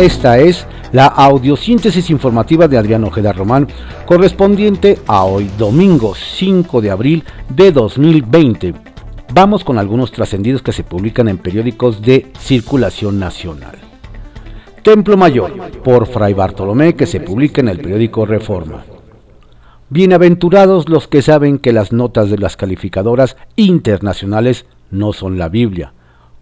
Esta es la audiosíntesis informativa de Adrián Ojeda Román, correspondiente a hoy domingo 5 de abril de 2020. Vamos con algunos trascendidos que se publican en periódicos de circulación nacional. Templo Mayor, por Fray Bartolomé, que se publica en el periódico Reforma. Bienaventurados los que saben que las notas de las calificadoras internacionales no son la Biblia,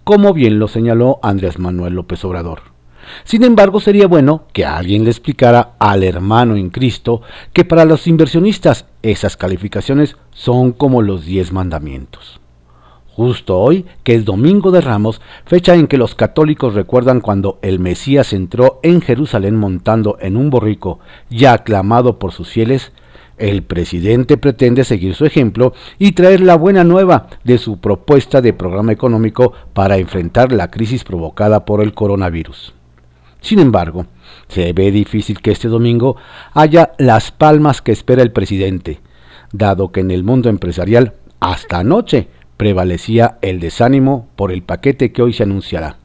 como bien lo señaló Andrés Manuel López Obrador. Sin embargo, sería bueno que alguien le explicara al hermano en Cristo que para los inversionistas esas calificaciones son como los diez mandamientos. Justo hoy, que es Domingo de Ramos, fecha en que los católicos recuerdan cuando el Mesías entró en Jerusalén montando en un borrico, ya aclamado por sus fieles, el presidente pretende seguir su ejemplo y traer la buena nueva de su propuesta de programa económico para enfrentar la crisis provocada por el coronavirus. Sin embargo, se ve difícil que este domingo haya las palmas que espera el presidente, dado que en el mundo empresarial hasta anoche prevalecía el desánimo por el paquete que hoy se anunciará.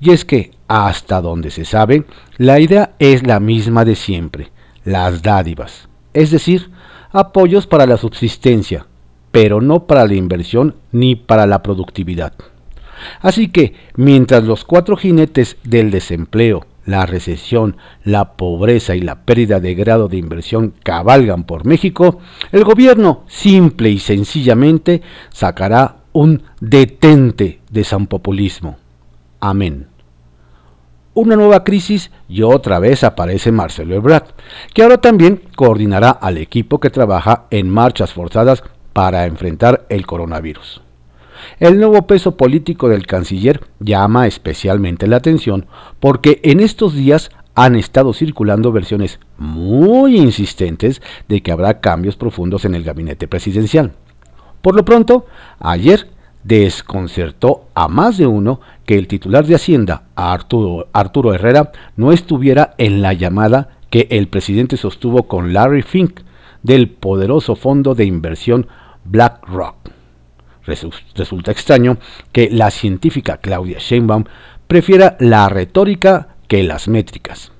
Y es que, hasta donde se sabe, la idea es la misma de siempre, las dádivas, es decir, apoyos para la subsistencia, pero no para la inversión ni para la productividad. Así que, mientras los cuatro jinetes del desempleo, la recesión, la pobreza y la pérdida de grado de inversión cabalgan por México, el gobierno simple y sencillamente sacará un detente de san populismo. Amén. Una nueva crisis y otra vez aparece Marcelo Ebrard, que ahora también coordinará al equipo que trabaja en marchas forzadas para enfrentar el coronavirus. El nuevo peso político del canciller llama especialmente la atención porque en estos días han estado circulando versiones muy insistentes de que habrá cambios profundos en el gabinete presidencial. Por lo pronto, ayer desconcertó a más de uno que el titular de Hacienda, Arturo, Herrera, no estuviera en la llamada que el presidente sostuvo con Larry Fink del poderoso fondo de inversión BlackRock. Resulta extraño que la científica Claudia Sheinbaum prefiera la retórica que las métricas.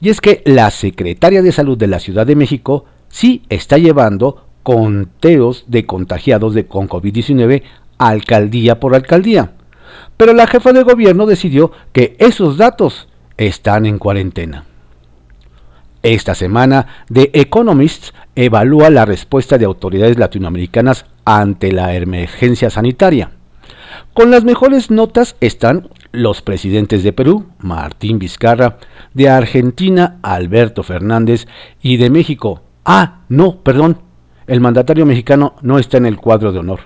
Y es que la secretaria de Salud de la Ciudad de México sí está llevando conteos de contagiados de, con COVID-19 alcaldía por alcaldía. Pero la jefa de gobierno decidió que esos datos están en cuarentena. Esta semana, The Economist evalúa la respuesta de autoridades latinoamericanas ante la emergencia sanitaria. Con las mejores notas están los presidentes de Perú, Martín Vizcarra, de Argentina, Alberto Fernández, y de México. Ah, no, perdón, el mandatario mexicano no está en el cuadro de honor.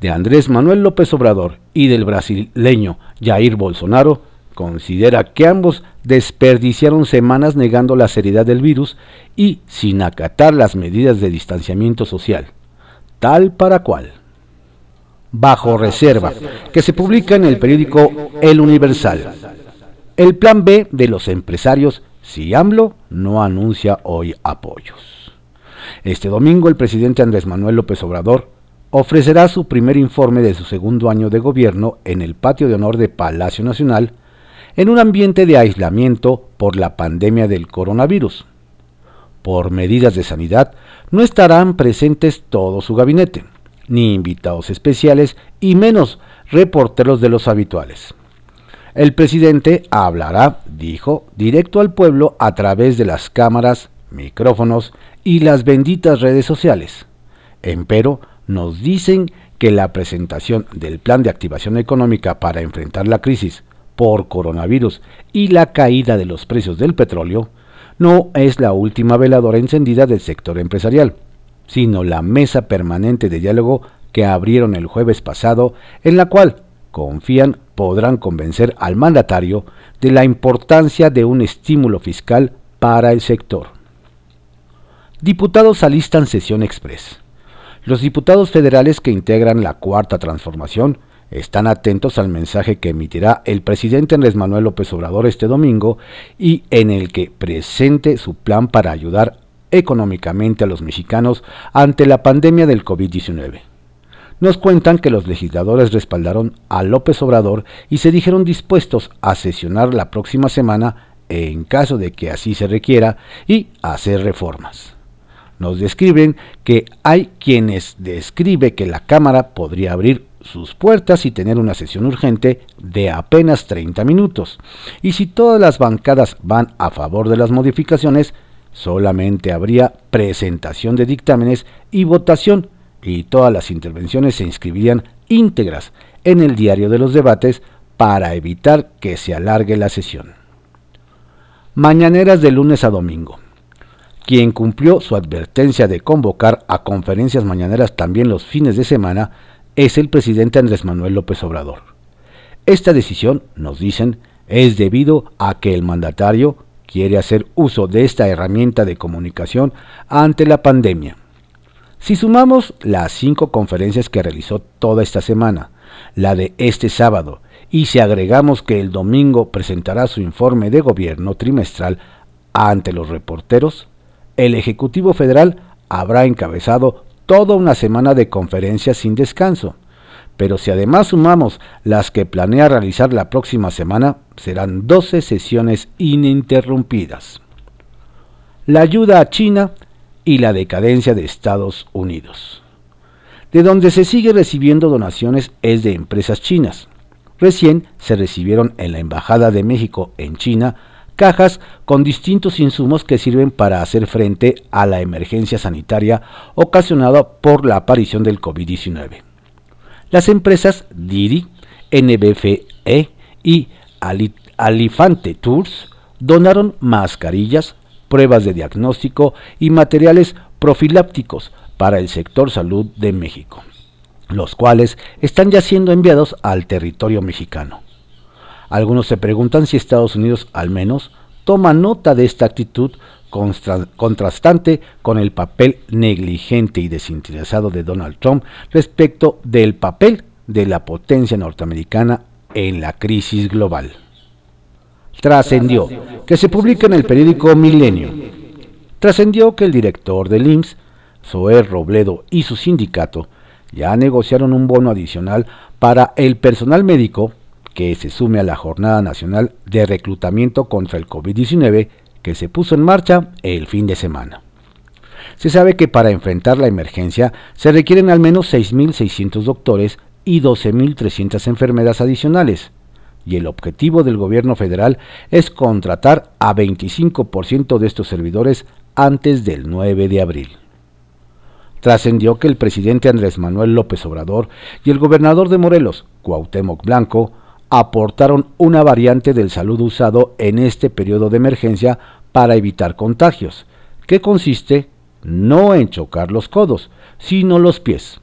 De Andrés Manuel López Obrador y del brasileño Jair Bolsonaro, considera que ambos desperdiciaron semanas negando la seriedad del virus y sin acatar las medidas de distanciamiento social tal para cual. Bajo reserva, que se publica en el periódico El Universal. El plan B de los empresarios si AMLO no anuncia hoy apoyos. Este domingo el presidente Andrés Manuel López Obrador ofrecerá su primer informe de su segundo año de gobierno en el patio de honor de Palacio Nacional en un ambiente de aislamiento por la pandemia del coronavirus. Por medidas de sanidad, no estarán presentes todo su gabinete, ni invitados especiales y menos reporteros de los habituales. El presidente hablará, dijo, directo al pueblo a través de las cámaras, micrófonos y las benditas redes sociales. Empero, nos dicen que la presentación del plan de activación económica para enfrentar la crisis por coronavirus y la caída de los precios del petróleo no es la última veladora encendida del sector empresarial, sino la mesa permanente de diálogo que abrieron el jueves pasado, en la cual, confían, podrán convencer al mandatario de la importancia de un estímulo fiscal para el sector. Diputados alistan sesión express. Los diputados federales que integran la cuarta transformación están atentos al mensaje que emitirá el presidente Andrés Manuel López Obrador este domingo y en el que presente su plan para ayudar económicamente a los mexicanos ante la pandemia del COVID-19. Nos cuentan que los legisladores respaldaron a López Obrador y se dijeron dispuestos a sesionar la próxima semana en caso de que así se requiera y hacer reformas. Nos describen que hay quienes describe que la Cámara podría abrir sus puertas y tener una sesión urgente de apenas 30 minutos. Y si todas las bancadas van a favor de las modificaciones, solamente habría presentación de dictámenes y votación, y todas las intervenciones se inscribirían íntegras en el diario de los debates para evitar que se alargue la sesión. Mañaneras de lunes a domingo. Quien cumplió su advertencia de convocar a conferencias mañaneras también los fines de semana es el presidente Andrés Manuel López Obrador. Esta decisión, nos dicen, es debido a que el mandatario quiere hacer uso de esta herramienta de comunicación ante la pandemia. Si sumamos las cinco conferencias que realizó toda esta semana, la de este sábado, y si agregamos que el domingo presentará su informe de gobierno trimestral ante los reporteros, el Ejecutivo Federal habrá encabezado toda una semana de conferencias sin descanso. Pero si además sumamos las que planea realizar la próxima semana, serán 12 sesiones ininterrumpidas. La ayuda a China y la decadencia de Estados Unidos. De donde se sigue recibiendo donaciones es de empresas chinas. Recién se recibieron en la Embajada de México en China cajas con distintos insumos que sirven para hacer frente a la emergencia sanitaria ocasionada por la aparición del COVID-19. Las empresas Didi, NBFE y Alifante Tours donaron mascarillas, pruebas de diagnóstico y materiales profilápticos para el sector salud de México, los cuales están ya siendo enviados al territorio mexicano. Algunos se preguntan si Estados Unidos al menos toma nota de esta actitud contrastante con el papel negligente y desinteresado de Donald Trump respecto del papel de la potencia norteamericana en la crisis global. Trascendió que se publica en el periódico Milenio. Trascendió que el director del IMSS, Zoé Robledo y su sindicato ya negociaron un bono adicional para el personal médico que se sume a la Jornada Nacional de Reclutamiento contra el COVID-19 que se puso en marcha el fin de semana. Se sabe que para enfrentar la emergencia se requieren al menos 6.600 doctores y 12.300 enfermeras adicionales, y el objetivo del gobierno federal es contratar a 25% de estos servidores antes del 9 de abril. Trascendió que el presidente Andrés Manuel López Obrador y el gobernador de Morelos, Cuauhtémoc Blanco, aportaron una variante del saludo usado en este periodo de emergencia para evitar contagios, que consiste no en chocar los codos, sino los pies.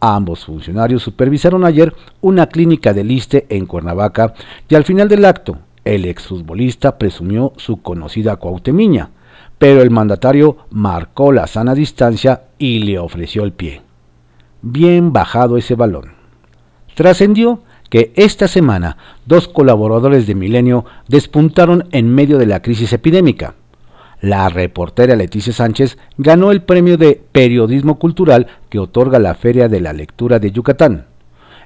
Ambos funcionarios supervisaron ayer una clínica de liste en Cuernavaca y al final del acto, el exfutbolista presumió su conocida cuautemiña, pero el mandatario marcó la sana distancia y le ofreció el pie. Bien bajado ese balón. Trascendió que esta semana dos colaboradores de Milenio despuntaron en medio de la crisis epidémica. La reportera Leticia Sánchez ganó el premio de Periodismo Cultural que otorga la Feria de la Lectura de Yucatán.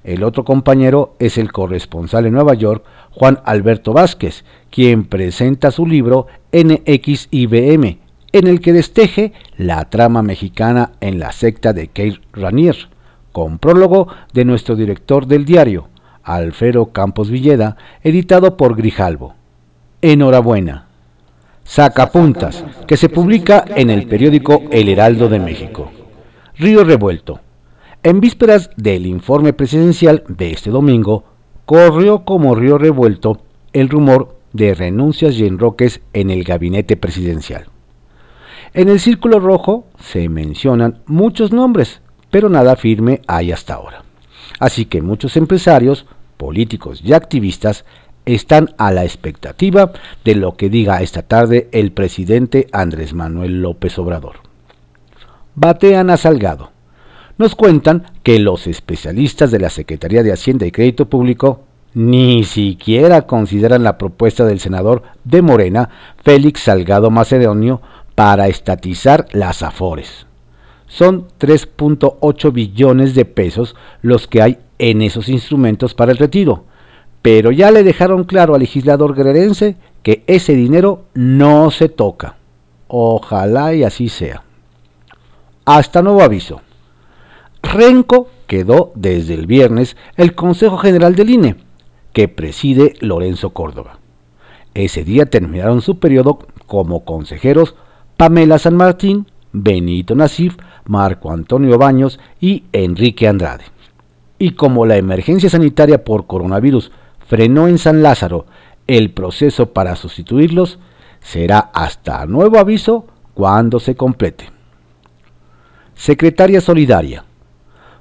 El otro compañero es el corresponsal en Nueva York, Juan Alberto Vázquez, quien presenta su libro NXIBM, en el que desteje la trama mexicana en la secta de Keir Ranier, con prólogo de nuestro director del diario, Alfredo Campos Villeda, editado por Grijalvo. Enhorabuena. Sacapuntas, que se publica en el periódico El Heraldo de México. Río Revuelto. En vísperas del informe presidencial de este domingo, corrió como río revuelto el rumor de renuncias y enroques en el gabinete presidencial. En el círculo rojo se mencionan muchos nombres, pero nada firme hay hasta ahora. Así que muchos empresarios, políticos y activistas están a la expectativa de lo que diga esta tarde el presidente Andrés Manuel López Obrador. Batean a Salgado. Nos cuentan que los especialistas de la Secretaría de Hacienda y Crédito Público ni siquiera consideran la propuesta del senador de Morena, Félix Salgado Macedonio, para estatizar las afores son 3.8 billones de pesos los que hay en esos instrumentos para el retiro. Pero ya le dejaron claro al legislador guerrerense que ese dinero no se toca. Ojalá y así sea. Hasta nuevo aviso. Renco quedó desde el viernes el Consejo General del INE, que preside Lorenzo Córdoba. Ese día terminaron su periodo como consejeros Pamela San Martín, Benito Nasif, Marco Antonio Baños y Enrique Andrade. Y como la emergencia sanitaria por coronavirus frenó en San Lázaro el proceso para sustituirlos, será hasta nuevo aviso cuando se complete. Secretaria Solidaria.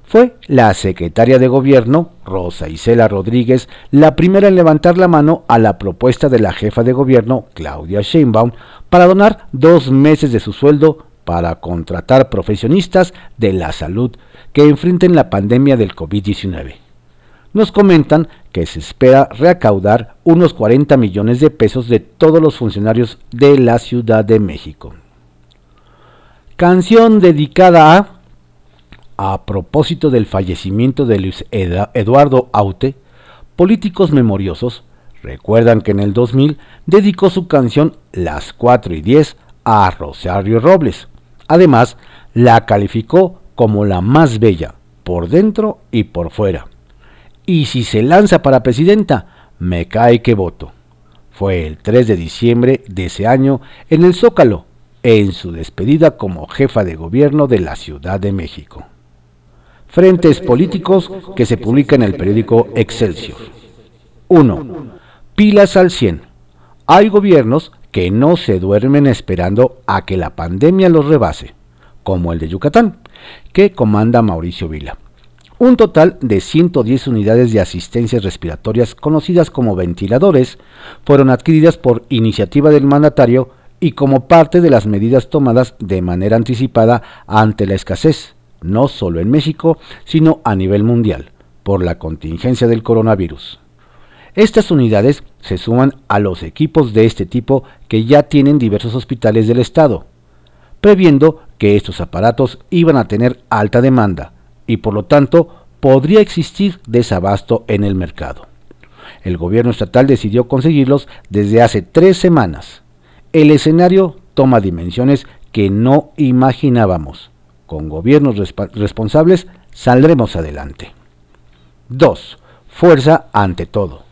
Fue la secretaria de gobierno, Rosa Isela Rodríguez, la primera en levantar la mano a la propuesta de la jefa de gobierno, Claudia Sheinbaum, para donar dos meses de su sueldo para contratar profesionistas de la salud que enfrenten la pandemia del COVID-19. Nos comentan que se espera recaudar unos 40 millones de pesos de todos los funcionarios de la Ciudad de México. Canción dedicada a a propósito del fallecimiento de Luis Eduardo Aute, políticos memoriosos recuerdan que en el 2000 dedicó su canción Las 4 y 10 a Rosario Robles. Además, la calificó como la más bella, por dentro y por fuera. Y si se lanza para presidenta, me cae que voto. Fue el 3 de diciembre de ese año en el Zócalo, en su despedida como jefa de gobierno de la Ciudad de México. Frentes políticos que se publica en el periódico Excelsior. 1. Pilas al 100. Hay gobiernos que no se duermen esperando a que la pandemia los rebase, como el de Yucatán, que comanda Mauricio Vila. Un total de 110 unidades de asistencias respiratorias conocidas como ventiladores fueron adquiridas por iniciativa del mandatario y como parte de las medidas tomadas de manera anticipada ante la escasez no solo en México, sino a nivel mundial, por la contingencia del coronavirus. Estas unidades se suman a los equipos de este tipo que ya tienen diversos hospitales del Estado, previendo que estos aparatos iban a tener alta demanda y por lo tanto podría existir desabasto en el mercado. El gobierno estatal decidió conseguirlos desde hace tres semanas. El escenario toma dimensiones que no imaginábamos con gobiernos responsables saldremos adelante. 2. Fuerza ante todo.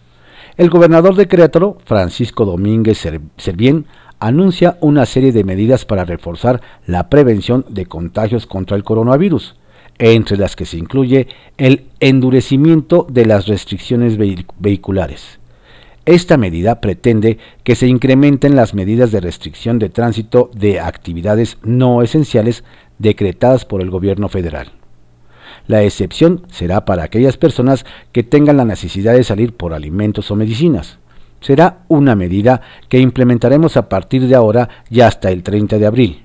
El gobernador de Querétaro, Francisco Domínguez Servién, anuncia una serie de medidas para reforzar la prevención de contagios contra el coronavirus, entre las que se incluye el endurecimiento de las restricciones vehiculares. Esta medida pretende que se incrementen las medidas de restricción de tránsito de actividades no esenciales decretadas por el gobierno federal. La excepción será para aquellas personas que tengan la necesidad de salir por alimentos o medicinas. Será una medida que implementaremos a partir de ahora y hasta el 30 de abril.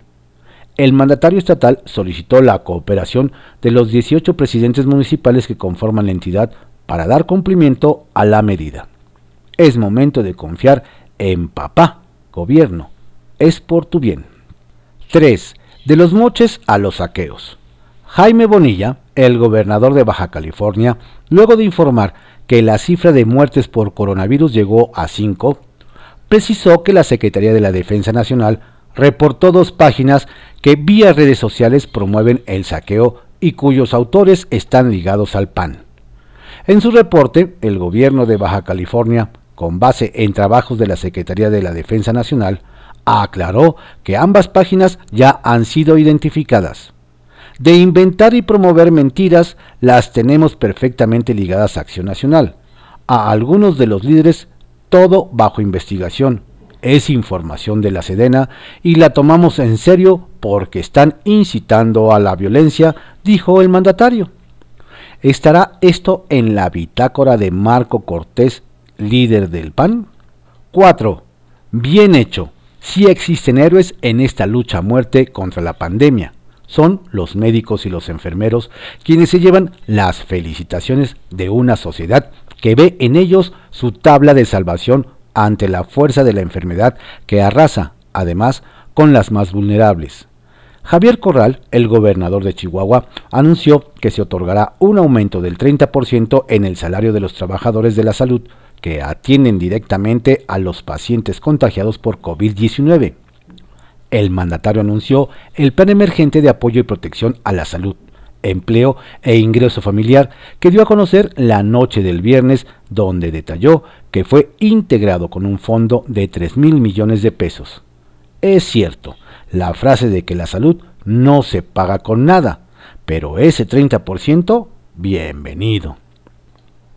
El mandatario estatal solicitó la cooperación de los 18 presidentes municipales que conforman la entidad para dar cumplimiento a la medida. Es momento de confiar en papá, gobierno. Es por tu bien. 3. De los moches a los saqueos. Jaime Bonilla, el gobernador de Baja California, luego de informar que la cifra de muertes por coronavirus llegó a 5, precisó que la Secretaría de la Defensa Nacional reportó dos páginas que vía redes sociales promueven el saqueo y cuyos autores están ligados al PAN. En su reporte, el gobierno de Baja California, con base en trabajos de la Secretaría de la Defensa Nacional, aclaró que ambas páginas ya han sido identificadas. De inventar y promover mentiras las tenemos perfectamente ligadas a Acción Nacional. A algunos de los líderes todo bajo investigación. Es información de la Sedena y la tomamos en serio porque están incitando a la violencia, dijo el mandatario. ¿Estará esto en la bitácora de Marco Cortés, líder del PAN? 4. Bien hecho. Sí existen héroes en esta lucha a muerte contra la pandemia. Son los médicos y los enfermeros quienes se llevan las felicitaciones de una sociedad que ve en ellos su tabla de salvación ante la fuerza de la enfermedad que arrasa, además, con las más vulnerables. Javier Corral, el gobernador de Chihuahua, anunció que se otorgará un aumento del 30% en el salario de los trabajadores de la salud que atienden directamente a los pacientes contagiados por COVID-19. El mandatario anunció el plan emergente de apoyo y protección a la salud, empleo e ingreso familiar que dio a conocer la noche del viernes, donde detalló que fue integrado con un fondo de 3 mil millones de pesos. Es cierto, la frase de que la salud no se paga con nada, pero ese 30%, bienvenido.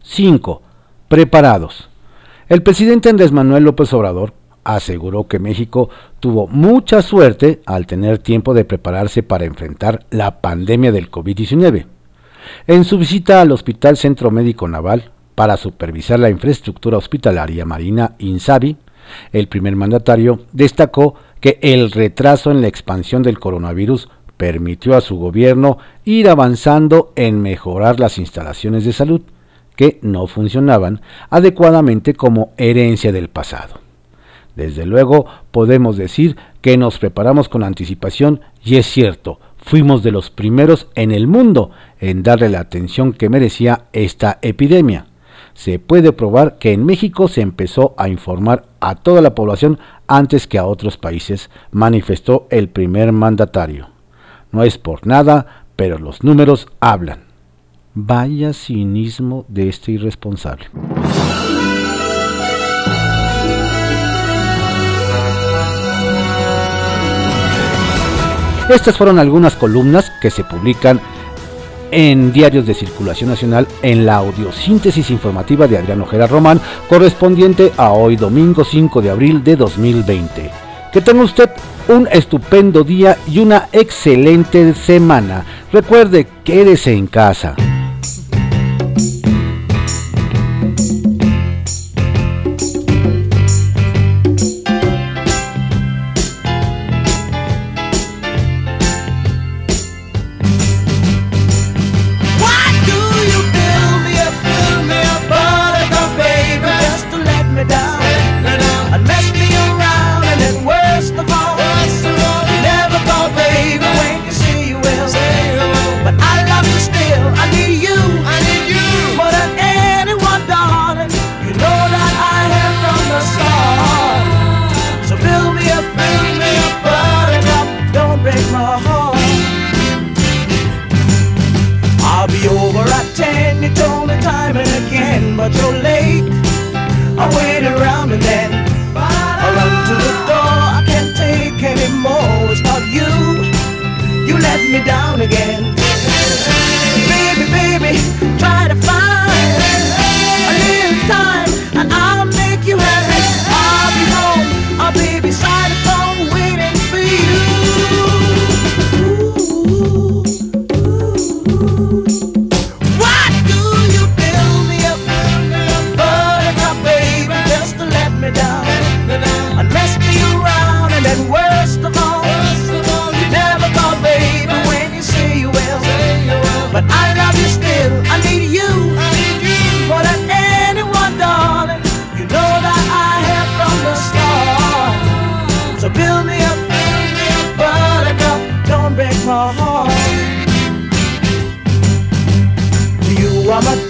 5. Preparados. El presidente Andrés Manuel López Obrador aseguró que México tuvo mucha suerte al tener tiempo de prepararse para enfrentar la pandemia del COVID-19. En su visita al Hospital Centro Médico Naval para supervisar la infraestructura hospitalaria marina INSABI, el primer mandatario destacó que el retraso en la expansión del coronavirus permitió a su gobierno ir avanzando en mejorar las instalaciones de salud, que no funcionaban adecuadamente como herencia del pasado. Desde luego podemos decir que nos preparamos con anticipación y es cierto, fuimos de los primeros en el mundo en darle la atención que merecía esta epidemia. Se puede probar que en México se empezó a informar a toda la población antes que a otros países, manifestó el primer mandatario. No es por nada, pero los números hablan. Vaya cinismo de este irresponsable. Estas fueron algunas columnas que se publican en diarios de circulación nacional en la audiosíntesis informativa de Adrián Ojeda Román, correspondiente a hoy domingo 5 de abril de 2020. Que tenga usted un estupendo día y una excelente semana. Recuerde, quédese en casa.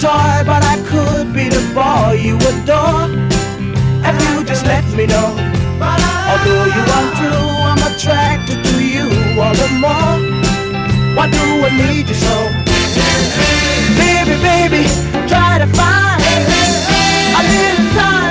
toy, but I could be the boy you adore. If you just let me know. Although you are true, I'm attracted to you all the more. Why do I need you so? Baby, baby, try to find a little time.